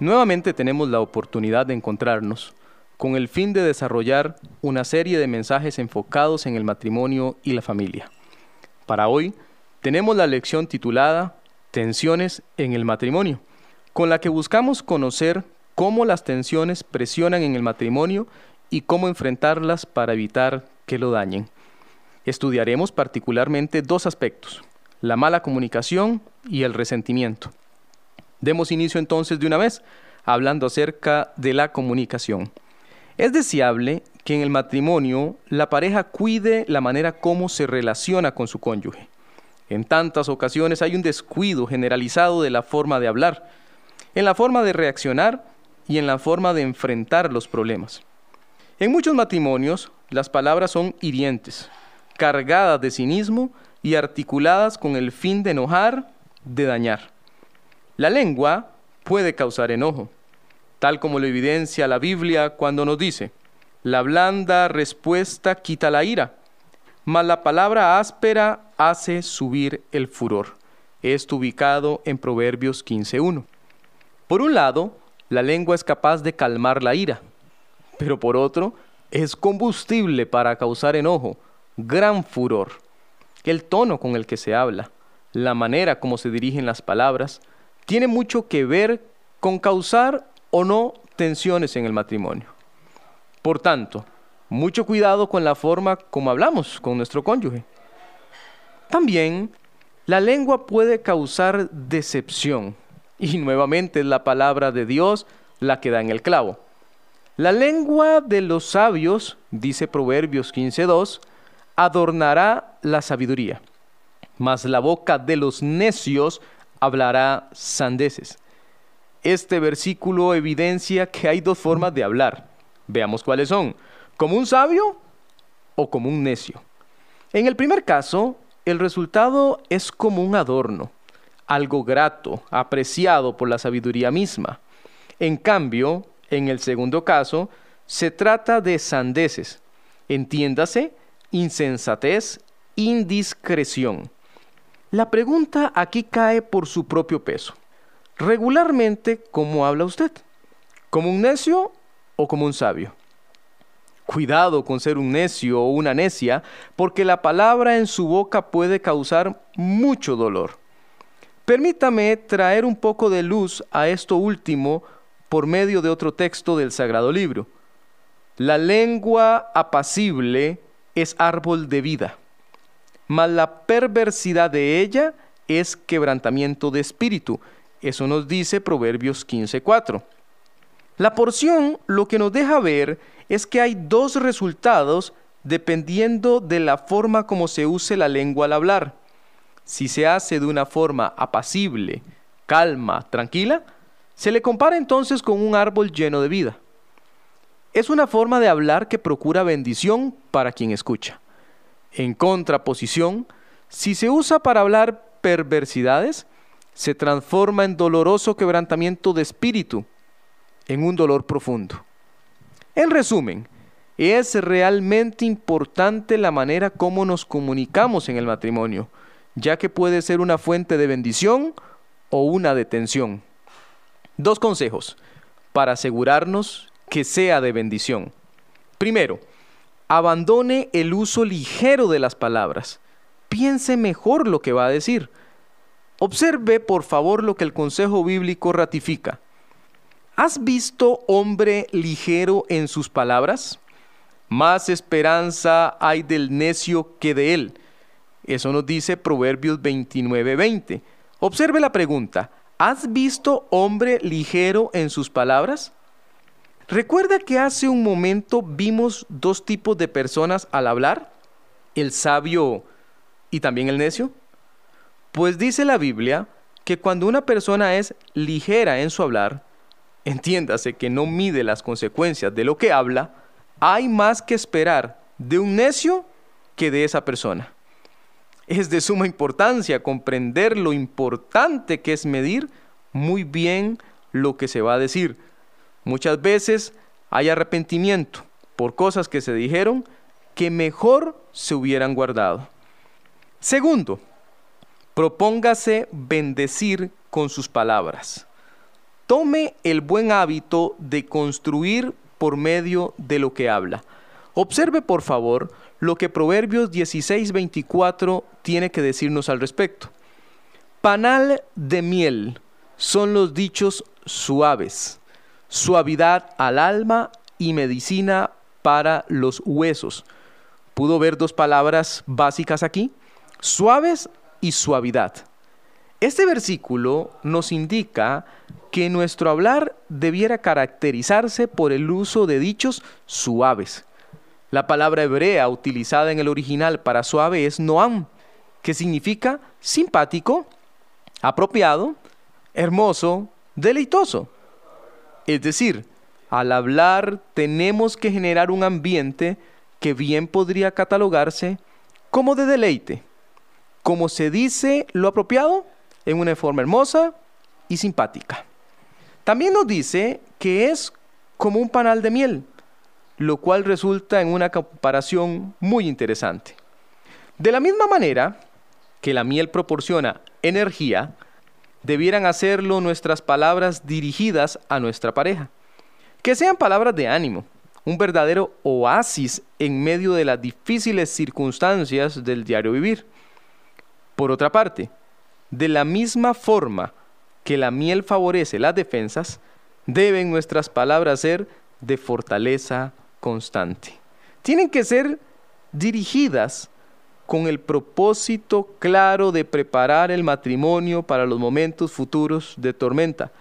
Nuevamente tenemos la oportunidad de encontrarnos con el fin de desarrollar una serie de mensajes enfocados en el matrimonio y la familia. Para hoy tenemos la lección titulada Tensiones en el matrimonio, con la que buscamos conocer cómo las tensiones presionan en el matrimonio y cómo enfrentarlas para evitar que lo dañen. Estudiaremos particularmente dos aspectos, la mala comunicación y el resentimiento. Demos inicio entonces de una vez, hablando acerca de la comunicación. Es deseable que en el matrimonio la pareja cuide la manera como se relaciona con su cónyuge. En tantas ocasiones hay un descuido generalizado de la forma de hablar, en la forma de reaccionar y en la forma de enfrentar los problemas. En muchos matrimonios las palabras son hirientes, cargadas de cinismo y articuladas con el fin de enojar, de dañar. La lengua puede causar enojo, tal como lo evidencia la Biblia cuando nos dice, la blanda respuesta quita la ira, mas la palabra áspera hace subir el furor. Esto ubicado en Proverbios 15.1. Por un lado, la lengua es capaz de calmar la ira, pero por otro, es combustible para causar enojo, gran furor. El tono con el que se habla, la manera como se dirigen las palabras, tiene mucho que ver con causar o no tensiones en el matrimonio. Por tanto, mucho cuidado con la forma como hablamos con nuestro cónyuge. También, la lengua puede causar decepción, y nuevamente es la palabra de Dios la que da en el clavo. La lengua de los sabios, dice Proverbios 15.2, adornará la sabiduría, mas la boca de los necios hablará sandeces. Este versículo evidencia que hay dos formas de hablar. Veamos cuáles son, como un sabio o como un necio. En el primer caso, el resultado es como un adorno, algo grato, apreciado por la sabiduría misma. En cambio, en el segundo caso, se trata de sandeces, entiéndase, insensatez, indiscreción. La pregunta aquí cae por su propio peso. Regularmente, ¿cómo habla usted? ¿Como un necio o como un sabio? Cuidado con ser un necio o una necia, porque la palabra en su boca puede causar mucho dolor. Permítame traer un poco de luz a esto último por medio de otro texto del Sagrado Libro. La lengua apacible es árbol de vida, mas la perversidad de ella es quebrantamiento de espíritu. Eso nos dice Proverbios 15:4. La porción lo que nos deja ver es que hay dos resultados dependiendo de la forma como se use la lengua al hablar. Si se hace de una forma apacible, calma, tranquila, se le compara entonces con un árbol lleno de vida. Es una forma de hablar que procura bendición para quien escucha. En contraposición, si se usa para hablar perversidades, se transforma en doloroso quebrantamiento de espíritu, en un dolor profundo. En resumen, es realmente importante la manera como nos comunicamos en el matrimonio, ya que puede ser una fuente de bendición o una de tensión. Dos consejos para asegurarnos que sea de bendición. Primero, abandone el uso ligero de las palabras. Piense mejor lo que va a decir. Observe, por favor, lo que el consejo bíblico ratifica. ¿Has visto hombre ligero en sus palabras? Más esperanza hay del necio que de él. Eso nos dice Proverbios 29:20. Observe la pregunta. ¿Has visto hombre ligero en sus palabras? ¿Recuerda que hace un momento vimos dos tipos de personas al hablar? El sabio y también el necio. Pues dice la Biblia que cuando una persona es ligera en su hablar, entiéndase que no mide las consecuencias de lo que habla, hay más que esperar de un necio que de esa persona. Es de suma importancia comprender lo importante que es medir muy bien lo que se va a decir. Muchas veces hay arrepentimiento por cosas que se dijeron que mejor se hubieran guardado. Segundo, propóngase bendecir con sus palabras. tome el buen hábito de construir por medio de lo que habla. Observe por favor lo que Proverbios 16:24 tiene que decirnos al respecto. Panal de miel son los dichos suaves, suavidad al alma y medicina para los huesos. ¿Pudo ver dos palabras básicas aquí? Suaves y suavidad. Este versículo nos indica que nuestro hablar debiera caracterizarse por el uso de dichos suaves. La palabra hebrea utilizada en el original para suave es noam, que significa simpático, apropiado, hermoso, deleitoso. Es decir, al hablar tenemos que generar un ambiente que bien podría catalogarse como de deleite. Como se dice lo apropiado, en una forma hermosa y simpática. También nos dice que es como un panal de miel, lo cual resulta en una comparación muy interesante. De la misma manera que la miel proporciona energía, debieran hacerlo nuestras palabras dirigidas a nuestra pareja. Que sean palabras de ánimo, un verdadero oasis en medio de las difíciles circunstancias del diario vivir. Por otra parte, de la misma forma que la miel favorece las defensas, deben nuestras palabras ser de fortaleza constante. Tienen que ser dirigidas con el propósito claro de preparar el matrimonio para los momentos futuros de tormenta.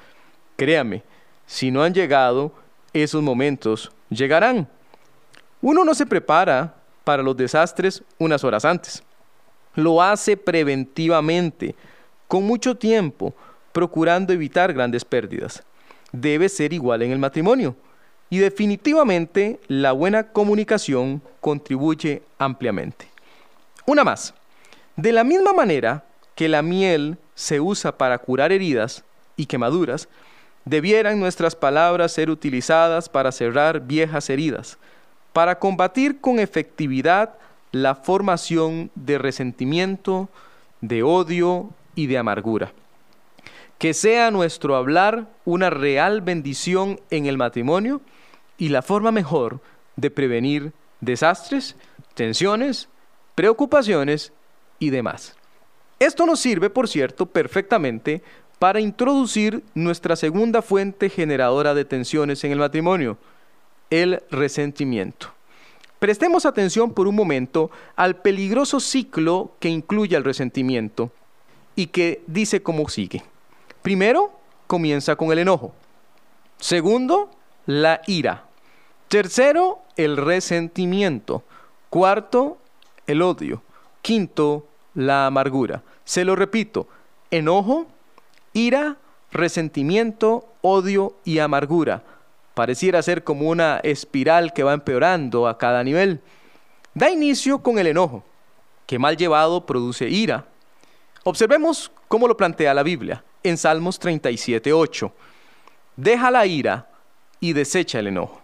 Créame, si no han llegado, esos momentos llegarán. Uno no se prepara para los desastres unas horas antes. Lo hace preventivamente con mucho tiempo, procurando evitar grandes pérdidas. Debe ser igual en el matrimonio. Y definitivamente la buena comunicación contribuye ampliamente. Una más. De la misma manera que la miel se usa para curar heridas y quemaduras, debieran nuestras palabras ser utilizadas para cerrar viejas heridas, para combatir con efectividad la formación de resentimiento, de odio y de amargura. Que sea nuestro hablar una real bendición en el matrimonio y la forma mejor de prevenir desastres, tensiones, preocupaciones y demás. Esto nos sirve, por cierto, perfectamente para introducir nuestra segunda fuente generadora de tensiones en el matrimonio, el resentimiento. Prestemos atención por un momento al peligroso ciclo que incluye el resentimiento y que dice como sigue. Primero, comienza con el enojo. Segundo, la ira. Tercero, el resentimiento. Cuarto, el odio. Quinto, la amargura. Se lo repito, enojo, ira, resentimiento, odio y amargura. Pareciera ser como una espiral que va empeorando a cada nivel. Da inicio con el enojo, que mal llevado produce ira, Observemos cómo lo plantea la Biblia en Salmos 37.8. Deja la ira y desecha el enojo.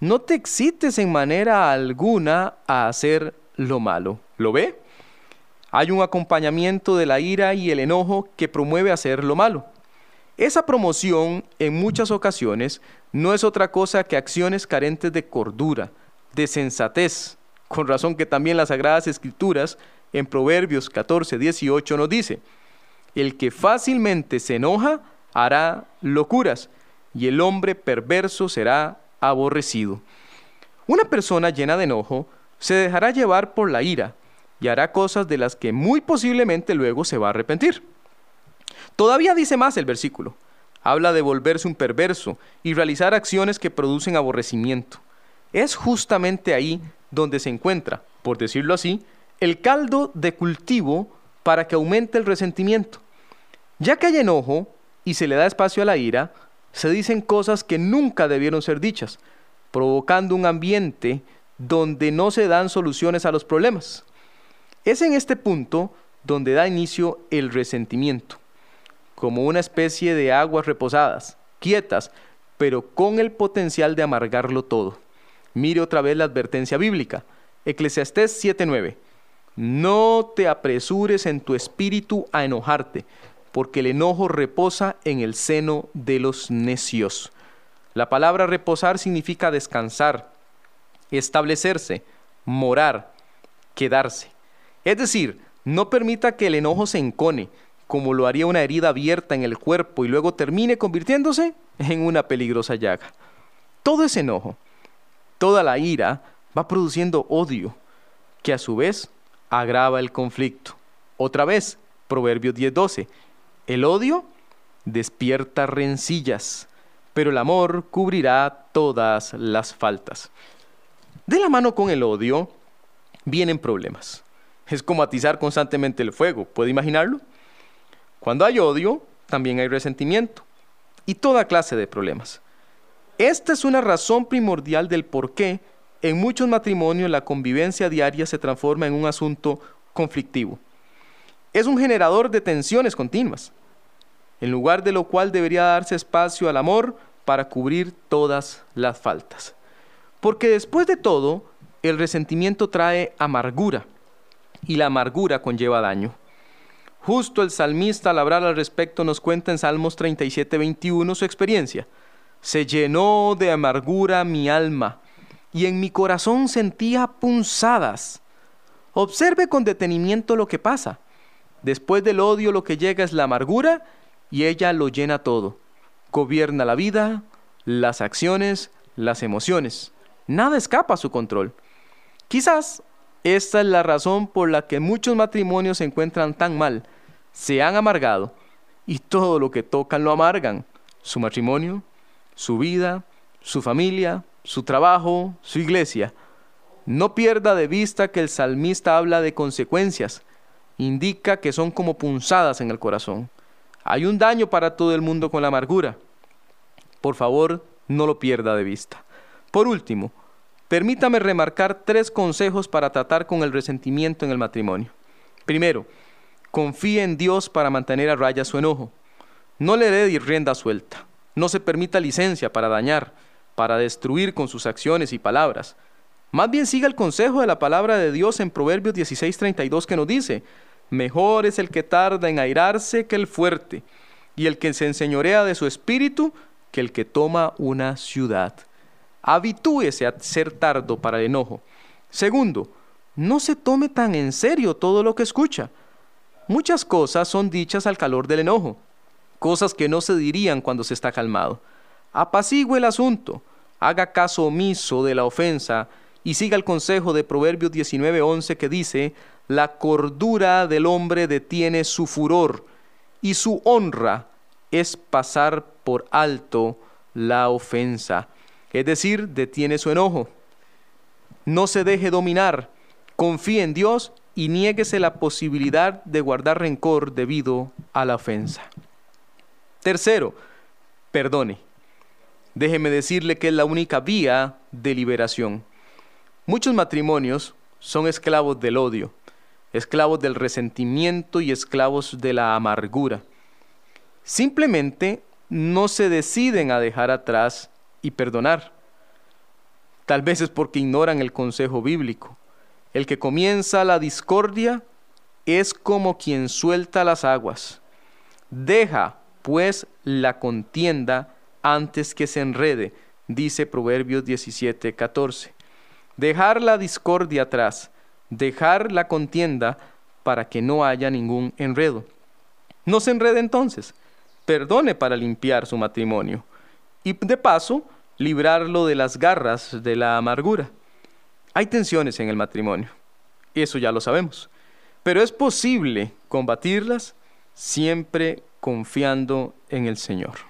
No te excites en manera alguna a hacer lo malo. ¿Lo ve? Hay un acompañamiento de la ira y el enojo que promueve hacer lo malo. Esa promoción en muchas ocasiones no es otra cosa que acciones carentes de cordura, de sensatez, con razón que también las Sagradas Escrituras en Proverbios 14, 18 nos dice, el que fácilmente se enoja hará locuras y el hombre perverso será aborrecido. Una persona llena de enojo se dejará llevar por la ira y hará cosas de las que muy posiblemente luego se va a arrepentir. Todavía dice más el versículo. Habla de volverse un perverso y realizar acciones que producen aborrecimiento. Es justamente ahí donde se encuentra, por decirlo así, el caldo de cultivo para que aumente el resentimiento. Ya que hay enojo y se le da espacio a la ira, se dicen cosas que nunca debieron ser dichas, provocando un ambiente donde no se dan soluciones a los problemas. Es en este punto donde da inicio el resentimiento, como una especie de aguas reposadas, quietas, pero con el potencial de amargarlo todo. Mire otra vez la advertencia bíblica. Eclesiastés 7:9. No te apresures en tu espíritu a enojarte, porque el enojo reposa en el seno de los necios. La palabra reposar significa descansar, establecerse, morar, quedarse. Es decir, no permita que el enojo se encone, como lo haría una herida abierta en el cuerpo y luego termine convirtiéndose en una peligrosa llaga. Todo ese enojo, toda la ira va produciendo odio, que a su vez agrava el conflicto. Otra vez, Proverbios 10:12, el odio despierta rencillas, pero el amor cubrirá todas las faltas. De la mano con el odio vienen problemas. Es como atizar constantemente el fuego, ¿puede imaginarlo? Cuando hay odio, también hay resentimiento y toda clase de problemas. Esta es una razón primordial del por qué en muchos matrimonios la convivencia diaria se transforma en un asunto conflictivo. Es un generador de tensiones continuas, en lugar de lo cual debería darse espacio al amor para cubrir todas las faltas. Porque después de todo, el resentimiento trae amargura y la amargura conlleva daño. Justo el salmista al hablar al respecto nos cuenta en Salmos 37, 21 su experiencia. Se llenó de amargura mi alma y en mi corazón sentía punzadas. Observe con detenimiento lo que pasa. Después del odio lo que llega es la amargura y ella lo llena todo. Gobierna la vida, las acciones, las emociones. Nada escapa a su control. Quizás esta es la razón por la que muchos matrimonios se encuentran tan mal. Se han amargado y todo lo que tocan lo amargan. Su matrimonio, su vida, su familia, su trabajo, su iglesia. No pierda de vista que el salmista habla de consecuencias. Indica que son como punzadas en el corazón. Hay un daño para todo el mundo con la amargura. Por favor, no lo pierda de vista. Por último, permítame remarcar tres consejos para tratar con el resentimiento en el matrimonio. Primero, confíe en Dios para mantener a raya su enojo. No le dé rienda suelta. No se permita licencia para dañar, para destruir con sus acciones y palabras. Más bien siga el consejo de la palabra de Dios en Proverbios 16:32 que nos dice, mejor es el que tarda en airarse que el fuerte, y el que se enseñorea de su espíritu que el que toma una ciudad. Habitúese a ser tardo para el enojo. Segundo, no se tome tan en serio todo lo que escucha. Muchas cosas son dichas al calor del enojo, cosas que no se dirían cuando se está calmado. Apacigüe el asunto, haga caso omiso de la ofensa y siga el consejo de Proverbios 19:11 que dice, la cordura del hombre detiene su furor y su honra es pasar por alto la ofensa es decir, detiene su enojo. No se deje dominar, confíe en Dios y niéguese la posibilidad de guardar rencor debido a la ofensa. Tercero, perdone. Déjeme decirle que es la única vía de liberación. Muchos matrimonios son esclavos del odio, esclavos del resentimiento y esclavos de la amargura. Simplemente no se deciden a dejar atrás y perdonar. Tal vez es porque ignoran el consejo bíblico. El que comienza la discordia es como quien suelta las aguas. Deja, pues, la contienda antes que se enrede, dice Proverbios 17, 14. Dejar la discordia atrás, dejar la contienda para que no haya ningún enredo. No se enrede entonces, perdone para limpiar su matrimonio y de paso librarlo de las garras de la amargura. Hay tensiones en el matrimonio, eso ya lo sabemos, pero es posible combatirlas siempre confiando en el Señor.